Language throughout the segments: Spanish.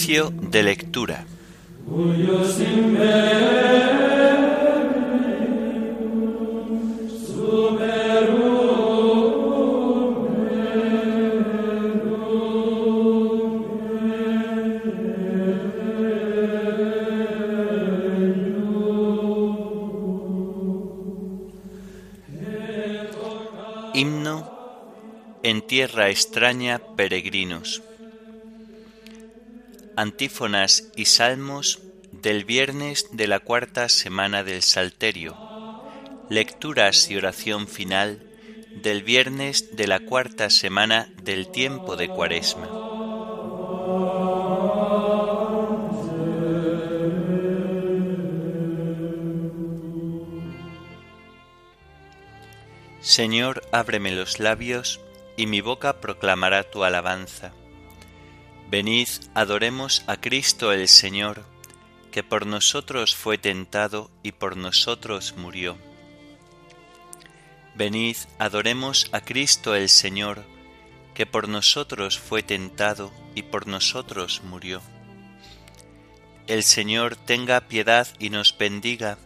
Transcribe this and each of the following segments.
De lectura. Himno en tierra extraña peregrinos. Antífonas y salmos del viernes de la cuarta semana del Salterio. Lecturas y oración final del viernes de la cuarta semana del tiempo de Cuaresma. Señor, ábreme los labios, y mi boca proclamará tu alabanza. Venid, adoremos a Cristo el Señor, que por nosotros fue tentado y por nosotros murió. Venid, adoremos a Cristo el Señor, que por nosotros fue tentado y por nosotros murió. El Señor tenga piedad y nos bendiga,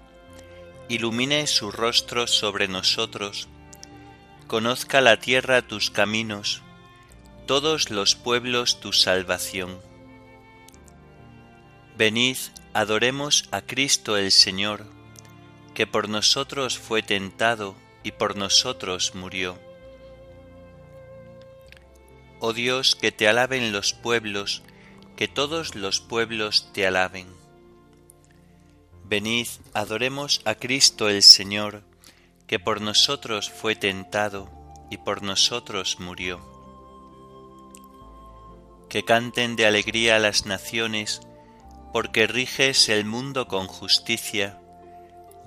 ilumine su rostro sobre nosotros, Conozca la tierra tus caminos, todos los pueblos tu salvación. Venid, adoremos a Cristo el Señor, que por nosotros fue tentado y por nosotros murió. Oh Dios, que te alaben los pueblos, que todos los pueblos te alaben. Venid, adoremos a Cristo el Señor, que por nosotros fue tentado y por nosotros murió. Que canten de alegría las naciones, porque riges el mundo con justicia,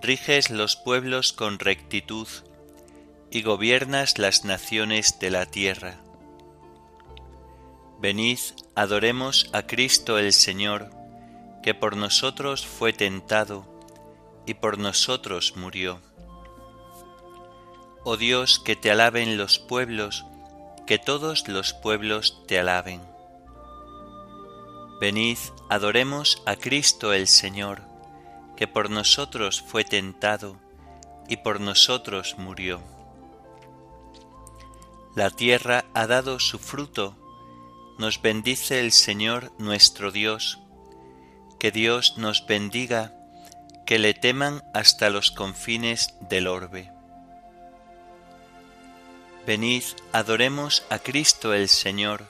riges los pueblos con rectitud, y gobiernas las naciones de la tierra. Venid, adoremos a Cristo el Señor, que por nosotros fue tentado y por nosotros murió Oh Dios, que te alaben los pueblos, que todos los pueblos te alaben. Venid, adoremos a Cristo el Señor, que por nosotros fue tentado y por nosotros murió. La tierra ha dado su fruto, nos bendice el Señor nuestro Dios, que Dios nos bendiga, que le teman hasta los confines del orbe. Venid, adoremos a Cristo el Señor,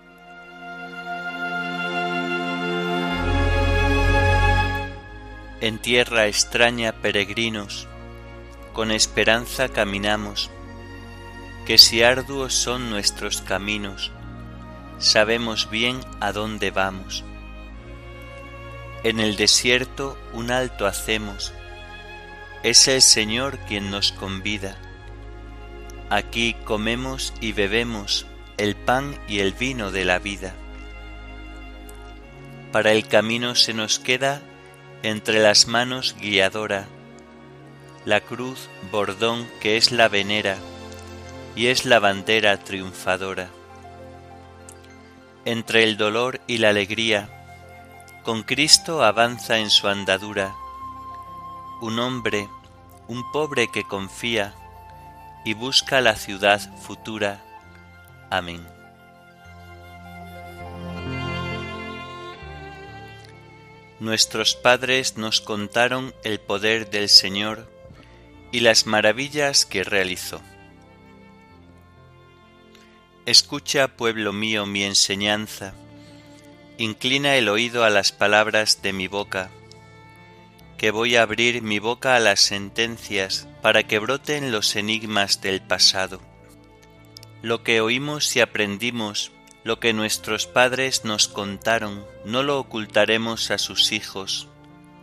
En tierra extraña peregrinos, con esperanza caminamos, que si arduos son nuestros caminos, sabemos bien a dónde vamos. En el desierto un alto hacemos, es el Señor quien nos convida Aquí comemos y bebemos el pan y el vino de la vida. Para el camino se nos queda entre las manos guiadora, la cruz bordón que es la venera y es la bandera triunfadora. Entre el dolor y la alegría, con Cristo avanza en su andadura, un hombre, un pobre que confía, y busca la ciudad futura. Amén. Nuestros padres nos contaron el poder del Señor y las maravillas que realizó. Escucha, pueblo mío, mi enseñanza, inclina el oído a las palabras de mi boca que voy a abrir mi boca a las sentencias para que broten los enigmas del pasado. Lo que oímos y aprendimos Lo que nuestros padres nos contaron no lo ocultaremos a sus hijos,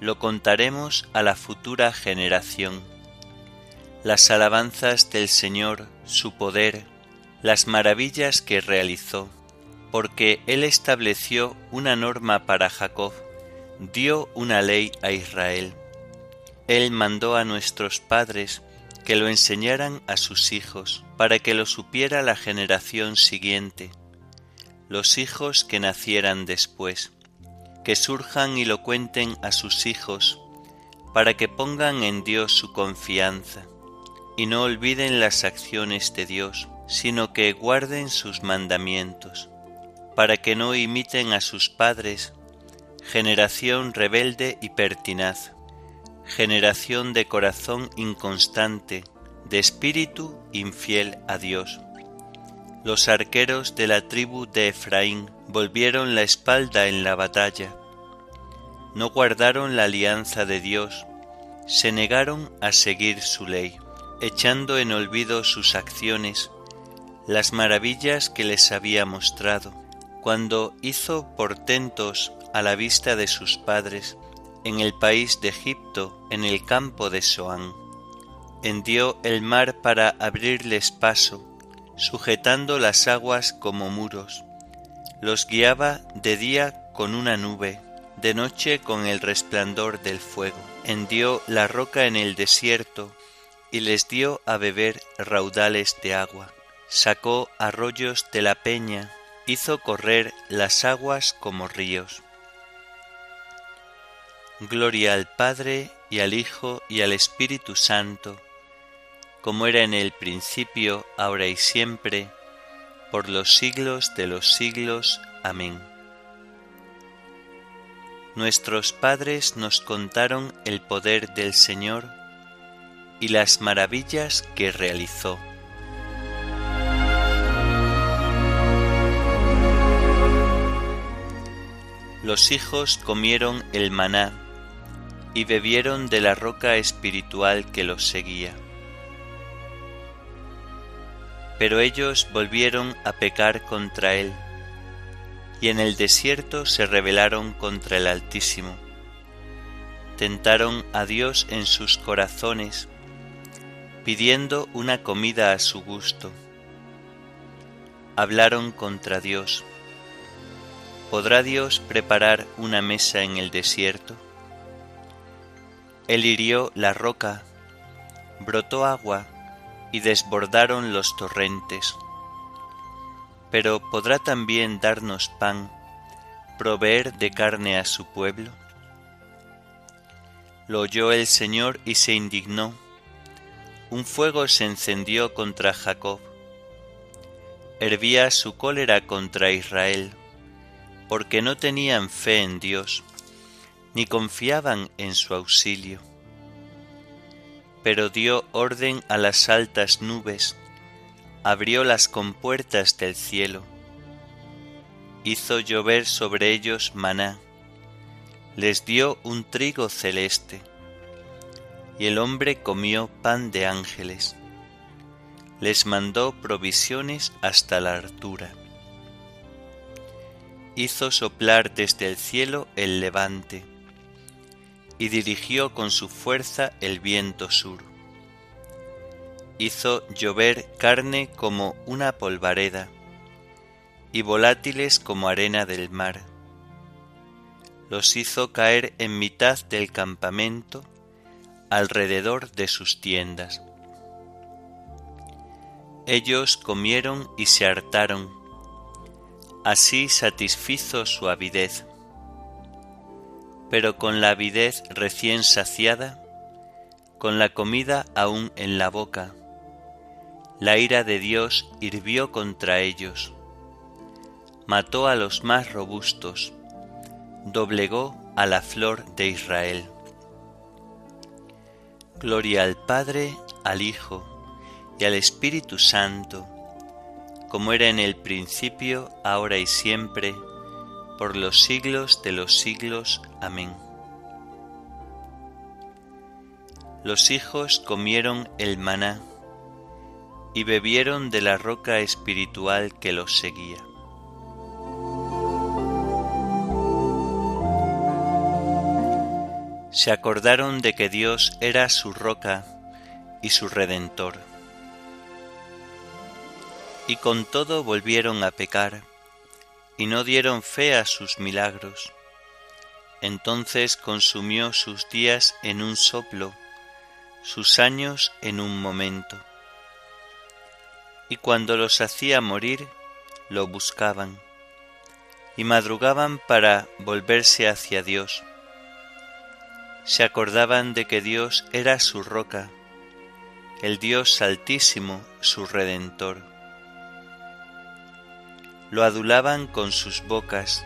lo contaremos a la futura generación. Las alabanzas del Señor, su poder, las maravillas que realizó, porque Él estableció una norma para Jacob, dio una ley a Israel. Él mandó a nuestros padres que lo enseñaran a sus hijos, para que lo supiera la generación siguiente los hijos que nacieran después, que surjan y lo cuenten a sus hijos, para que pongan en Dios su confianza, y no olviden las acciones de Dios, sino que guarden sus mandamientos, para que no imiten a sus padres, generación rebelde y pertinaz, generación de corazón inconstante, de espíritu infiel a Dios los arqueros de la tribu de Efraín volvieron la espalda en la batalla. No guardaron la alianza de Dios, se negaron a seguir su ley, echando en olvido sus acciones, las maravillas que les había mostrado, cuando hizo portentos a la vista de sus padres en el país de Egipto, en el campo de Soán. Hendió el mar para abrirles paso, sujetando las aguas como muros. Los guiaba de día con una nube, de noche con el resplandor del fuego. Hendió la roca en el desierto y les dio a beber raudales de agua. Sacó arroyos de la peña, hizo correr las aguas como ríos. Gloria al Padre y al Hijo y al Espíritu Santo, como era en el principio, ahora y siempre, por los siglos de los siglos. Amén. Nuestros padres nos contaron el poder del Señor y las maravillas que realizó. Los hijos comieron el maná y bebieron de la roca espiritual que los seguía pero ellos volvieron a pecar contra él, y en el desierto se rebelaron contra el Altísimo. Tentaron a Dios en sus corazones, pidiendo una comida a su gusto. Hablaron contra Dios. ¿Podrá Dios preparar una mesa en el desierto? Él hirió la roca, brotó agua y desbordaron los torrentes. Pero ¿podrá también darnos pan, proveer de carne a su pueblo? Lo oyó el Señor y se indignó. Un fuego se encendió contra Jacob. Hervía su cólera contra Israel, porque no tenían fe en Dios, ni confiaban en su auxilio pero dio orden a las altas nubes, abrió las compuertas del cielo, hizo llover sobre ellos maná, les dio un trigo celeste, y el hombre comió pan de ángeles, les mandó provisiones hasta la altura. Hizo soplar desde el cielo el levante, y dirigió con su fuerza el viento sur. Hizo llover carne como una polvareda y volátiles como arena del mar. Los hizo caer en mitad del campamento alrededor de sus tiendas. Ellos comieron y se hartaron, así satisfizo su avidez pero con la avidez recién saciada, con la comida aún en la boca. La ira de Dios hirvió contra ellos, mató a los más robustos, doblegó a la flor de Israel. Gloria al Padre, al Hijo y al Espíritu Santo, como era en el principio, ahora y siempre, por los siglos de los siglos. Amén. Los hijos comieron el maná y bebieron de la roca espiritual que los seguía. Se acordaron de que Dios era su roca y su redentor. Y con todo volvieron a pecar y no dieron fe a sus milagros entonces consumió sus días en un soplo, sus años en un momento. Y cuando los hacía morir, lo buscaban, y madrugaban para volverse hacia Dios. Se acordaban de que Dios era su roca, el Dios altísimo, su redentor. Lo adulaban con sus bocas,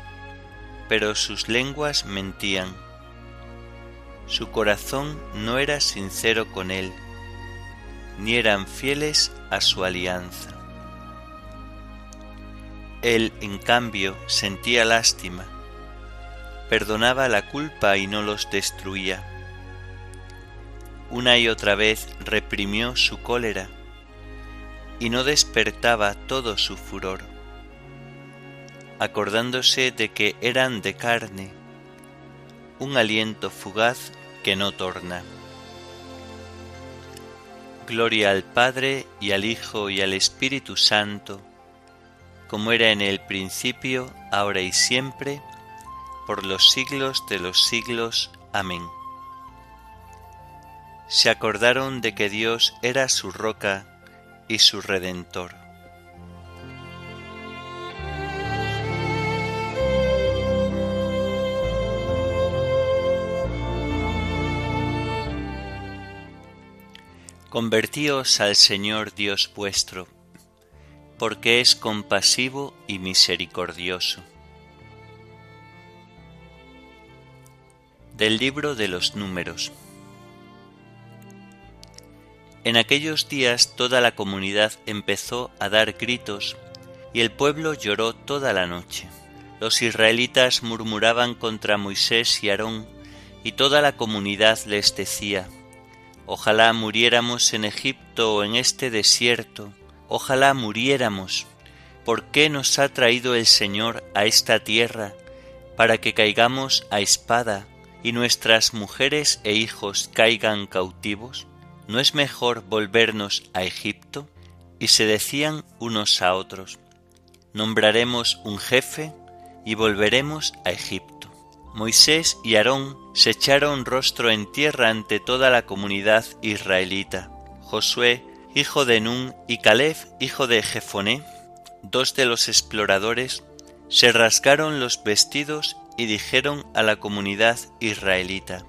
pero sus lenguas mentían. Su corazón no era sincero con él, ni eran fieles a su alianza. Él, en cambio, sentía lástima, perdonaba la culpa y no los destruía. Una y otra vez reprimió su cólera y no despertaba todo su furor, acordándose de que eran de carne, un aliento fugaz que no torna. Gloria al Padre y al Hijo y al Espíritu Santo, como era en el principio, ahora y siempre, por los siglos de los siglos. Amén. Se acordaron de que Dios era su roca y su redentor. Convertíos al Señor Dios vuestro porque es compasivo y misericordioso. Del libro de los números. En aquellos días toda la comunidad empezó a dar gritos y el pueblo lloró toda la noche. Los israelitas murmuraban contra Moisés y Aarón y toda la comunidad les decía, Ojalá muriéramos en Egipto o en este desierto, Ojalá muriéramos. ¿Por qué nos ha traído el Señor a esta tierra para que caigamos a espada y nuestras mujeres e hijos caigan cautivos? ¿No es mejor volvernos a Egipto? Y se decían unos a otros, nombraremos un jefe y volveremos a Egipto. Moisés y Aarón se echaron rostro en tierra ante toda la comunidad israelita. Josué hijo de Nun, y Caleb, hijo de Jefoné, dos de los exploradores, se rasgaron los vestidos y dijeron a la comunidad israelita,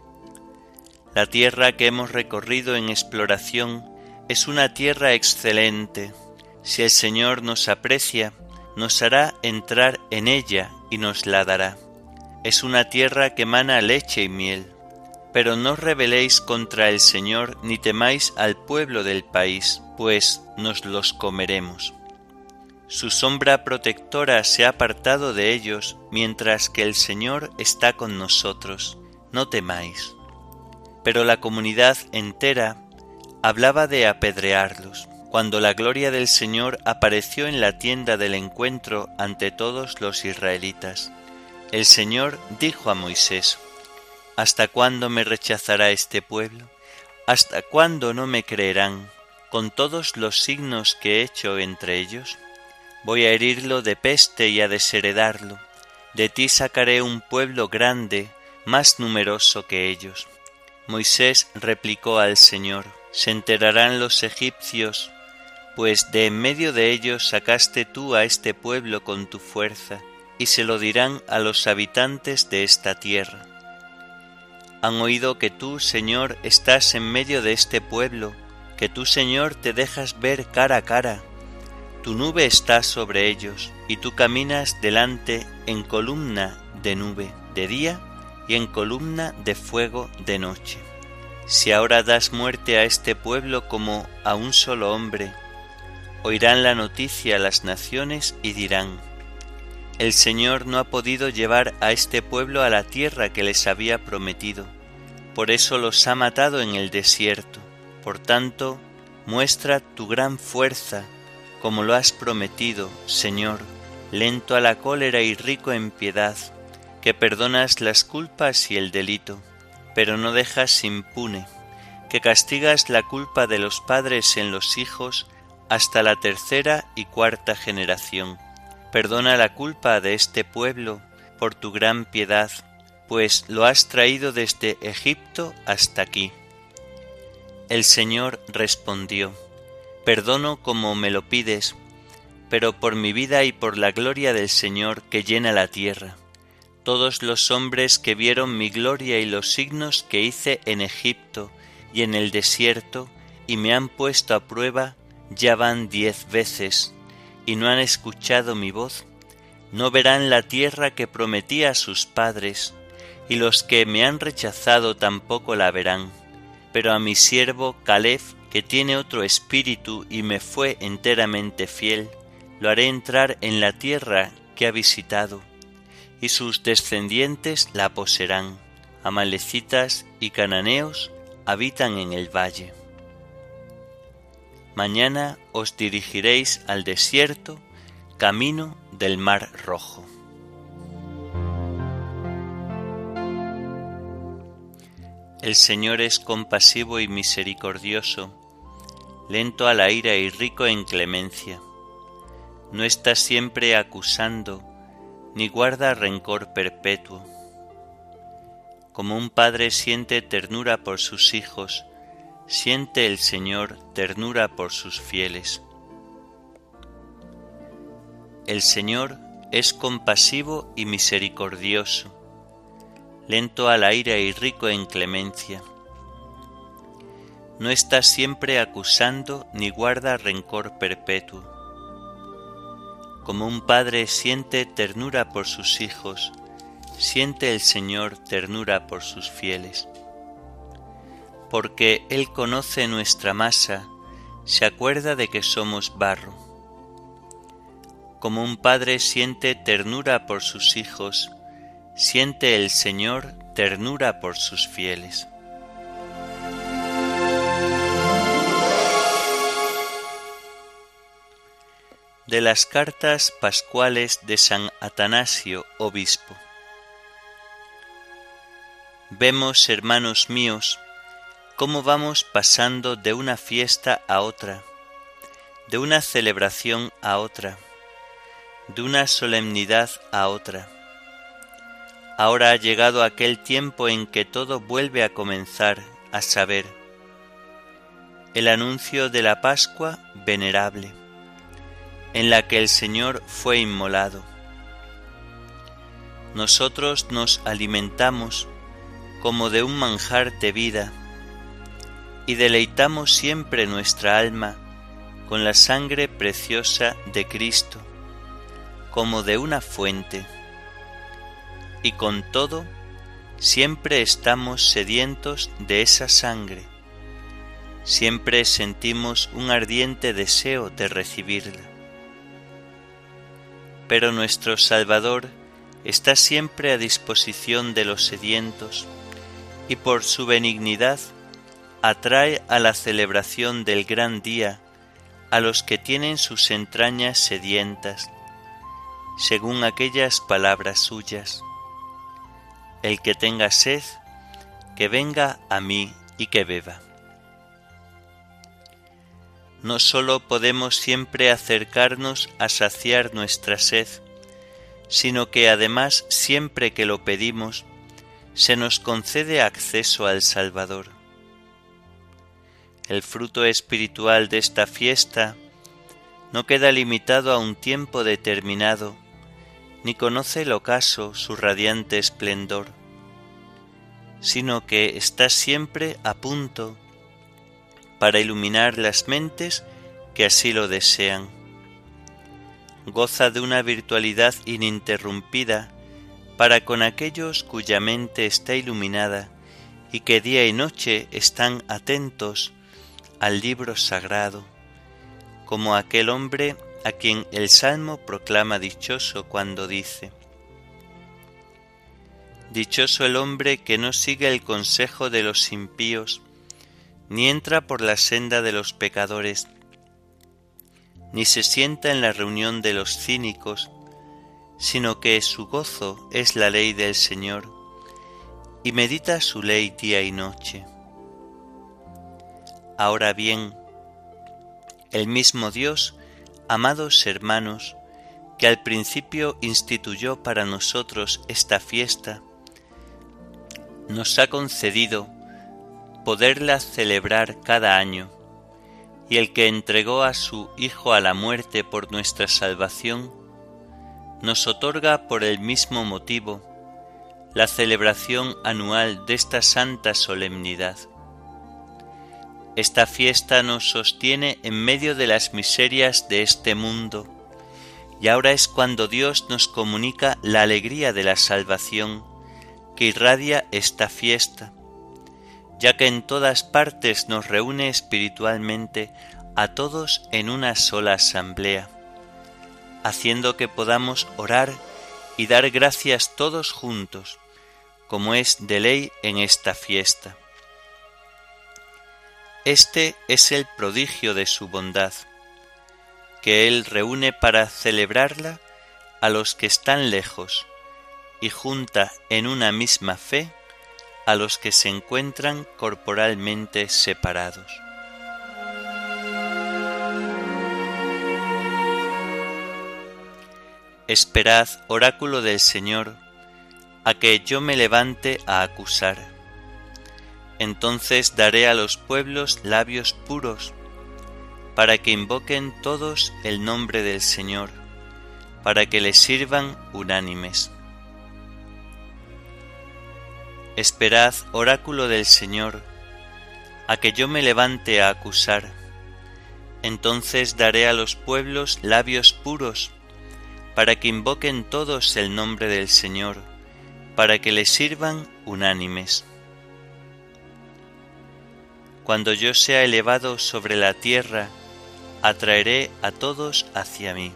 La tierra que hemos recorrido en exploración es una tierra excelente. Si el Señor nos aprecia, nos hará entrar en ella y nos la dará. Es una tierra que emana leche y miel pero no rebeléis contra el Señor ni temáis al pueblo del país, pues nos los comeremos. Su sombra protectora se ha apartado de ellos, mientras que el Señor está con nosotros. No temáis. Pero la comunidad entera hablaba de apedrearlos, cuando la gloria del Señor apareció en la tienda del encuentro ante todos los israelitas. El Señor dijo a Moisés, ¿Hasta cuándo me rechazará este pueblo? ¿Hasta cuándo no me creerán con todos los signos que he hecho entre ellos? Voy a herirlo de peste y a desheredarlo. De ti sacaré un pueblo grande, más numeroso que ellos. Moisés replicó al Señor, se enterarán los egipcios, pues de en medio de ellos sacaste tú a este pueblo con tu fuerza, y se lo dirán a los habitantes de esta tierra han oído que tú, Señor, estás en medio de este pueblo, que tú, Señor, te dejas ver cara a cara. Tu nube está sobre ellos, y tú caminas delante en columna de nube de día y en columna de fuego de noche. Si ahora das muerte a este pueblo como a un solo hombre, oirán la noticia las naciones y dirán, el Señor no ha podido llevar a este pueblo a la tierra que les había prometido. Por eso los ha matado en el desierto. Por tanto, muestra tu gran fuerza, como lo has prometido, Señor, lento a la cólera y rico en piedad, que perdonas las culpas y el delito. pero no dejas impune, que castigas la culpa de los padres en los hijos hasta la tercera y cuarta generación. Perdona la culpa de este pueblo por tu gran piedad, pues lo has traído desde Egipto hasta aquí. El Señor respondió, Perdono como me lo pides, pero por mi vida y por la gloria del Señor que llena la tierra. Todos los hombres que vieron mi gloria y los signos que hice en Egipto y en el desierto, y me han puesto a prueba, ya van diez veces, y no han escuchado mi voz, no verán la tierra que prometí a sus padres, y los que me han rechazado tampoco la verán. Pero a mi siervo Caleb, que tiene otro espíritu y me fue enteramente fiel, lo haré entrar en la tierra que ha visitado, y sus descendientes la poseerán. Amalecitas y cananeos habitan en el valle. Mañana os dirigiréis al desierto, camino del mar rojo. El Señor es compasivo y misericordioso, lento a la ira y rico en clemencia. No está siempre acusando, ni guarda rencor perpetuo. Como un padre siente ternura por sus hijos, siente el Señor ternura por sus fieles. El Señor es compasivo y misericordioso, lento a la ira y rico en clemencia. No está siempre acusando ni guarda rencor perpetuo. Como un padre siente ternura por sus hijos, siente el Señor ternura por sus fieles porque Él conoce nuestra masa, se acuerda de que somos barro. Como un padre siente ternura por sus hijos, siente el Señor ternura por sus fieles. De las cartas pascuales de San Atanasio, obispo. Vemos, hermanos míos, cómo vamos pasando de una fiesta a otra, de una celebración a otra, de una solemnidad a otra. Ahora ha llegado aquel tiempo en que todo vuelve a comenzar, a saber, el anuncio de la Pascua venerable, en la que el Señor fue inmolado. Nosotros nos alimentamos como de un manjar de vida, y deleitamos siempre nuestra alma con la sangre preciosa de Cristo, como de una fuente, y con todo siempre estamos sedientos de esa sangre, siempre sentimos un ardiente deseo de recibirla. Pero nuestro Salvador está siempre a disposición de los sedientos, y por su benignidad atrae a la celebración del gran día a los que tienen sus entrañas sedientas, según aquellas palabras suyas. El que tenga sed, que venga a mí y que beba. No sólo podemos siempre acercarnos a saciar nuestra sed, sino que además siempre que lo pedimos, se nos concede acceso al Salvador el fruto espiritual de esta fiesta no queda limitado a un tiempo determinado, ni conoce el ocaso su radiante esplendor, sino que está siempre a punto para iluminar las mentes que así lo desean. Goza de una virtualidad ininterrumpida para con aquellos cuya mente está iluminada y que día y noche están atentos al libro sagrado, como aquel hombre a quien el Salmo proclama dichoso cuando dice, Dichoso el hombre que no sigue el consejo de los impíos, ni entra por la senda de los pecadores, ni se sienta en la reunión de los cínicos, sino que su gozo es la ley del Señor, y medita su ley día y noche. Ahora bien, el mismo Dios, amados hermanos, que al principio instituyó para nosotros esta fiesta, nos ha concedido poderla celebrar cada año, y el que entregó a su Hijo a la muerte por nuestra salvación, nos otorga por el mismo motivo la celebración anual de esta santa solemnidad. Esta fiesta nos sostiene en medio de las miserias de este mundo, y ahora es cuando Dios nos comunica la alegría de la salvación que irradia esta fiesta, ya que en todas partes nos reúne espiritualmente a todos en una sola asamblea, haciendo que podamos orar y dar gracias todos juntos, como es de ley en esta fiesta. Este es el prodigio de su bondad, que Él reúne para celebrarla a los que están lejos y junta en una misma fe a los que se encuentran corporalmente separados. Esperad, oráculo del Señor, a que yo me levante a acusar. Entonces daré a los pueblos labios puros, para que invoquen todos el nombre del Señor, para que les sirvan unánimes. Esperad, oráculo del Señor, a que yo me levante a acusar. Entonces daré a los pueblos labios puros, para que invoquen todos el nombre del Señor, para que le sirvan unánimes. Cuando yo sea elevado sobre la tierra, atraeré a todos hacia mí.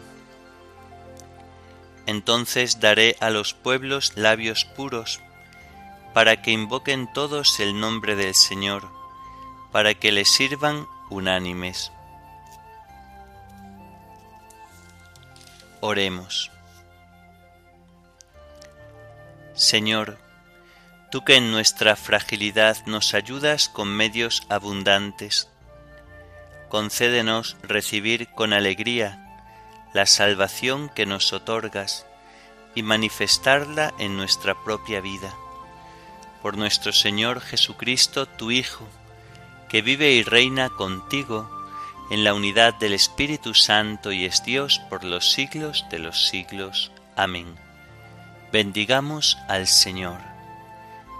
Entonces daré a los pueblos labios puros, para que invoquen todos el nombre del Señor, para que le sirvan unánimes. Oremos. Señor, tú que en nuestra fragilidad nos ayudas con medios abundantes, concédenos recibir con alegría la salvación que nos otorgas y manifestarla en nuestra propia vida. Por nuestro Señor Jesucristo, tu Hijo, que vive y reina contigo en la unidad del Espíritu Santo y es Dios por los siglos de los siglos. Amén. Bendigamos al Señor.